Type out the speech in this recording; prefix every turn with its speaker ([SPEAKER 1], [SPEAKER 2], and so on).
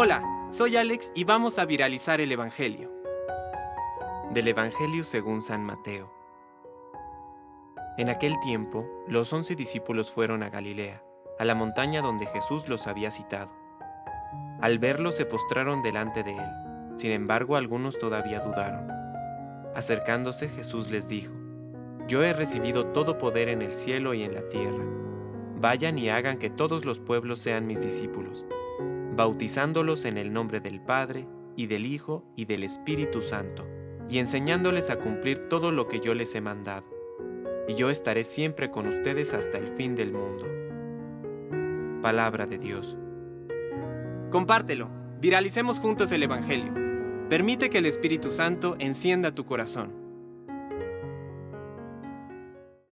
[SPEAKER 1] Hola, soy Alex y vamos a viralizar el Evangelio. Del Evangelio según San Mateo. En aquel tiempo, los once discípulos fueron a Galilea, a la montaña donde Jesús los había citado. Al verlo se postraron delante de él, sin embargo algunos todavía dudaron. Acercándose Jesús les dijo, Yo he recibido todo poder en el cielo y en la tierra. Vayan y hagan que todos los pueblos sean mis discípulos bautizándolos en el nombre del Padre, y del Hijo, y del Espíritu Santo, y enseñándoles a cumplir todo lo que yo les he mandado. Y yo estaré siempre con ustedes hasta el fin del mundo. Palabra de Dios. Compártelo, viralicemos juntos el Evangelio. Permite que el Espíritu Santo encienda tu corazón.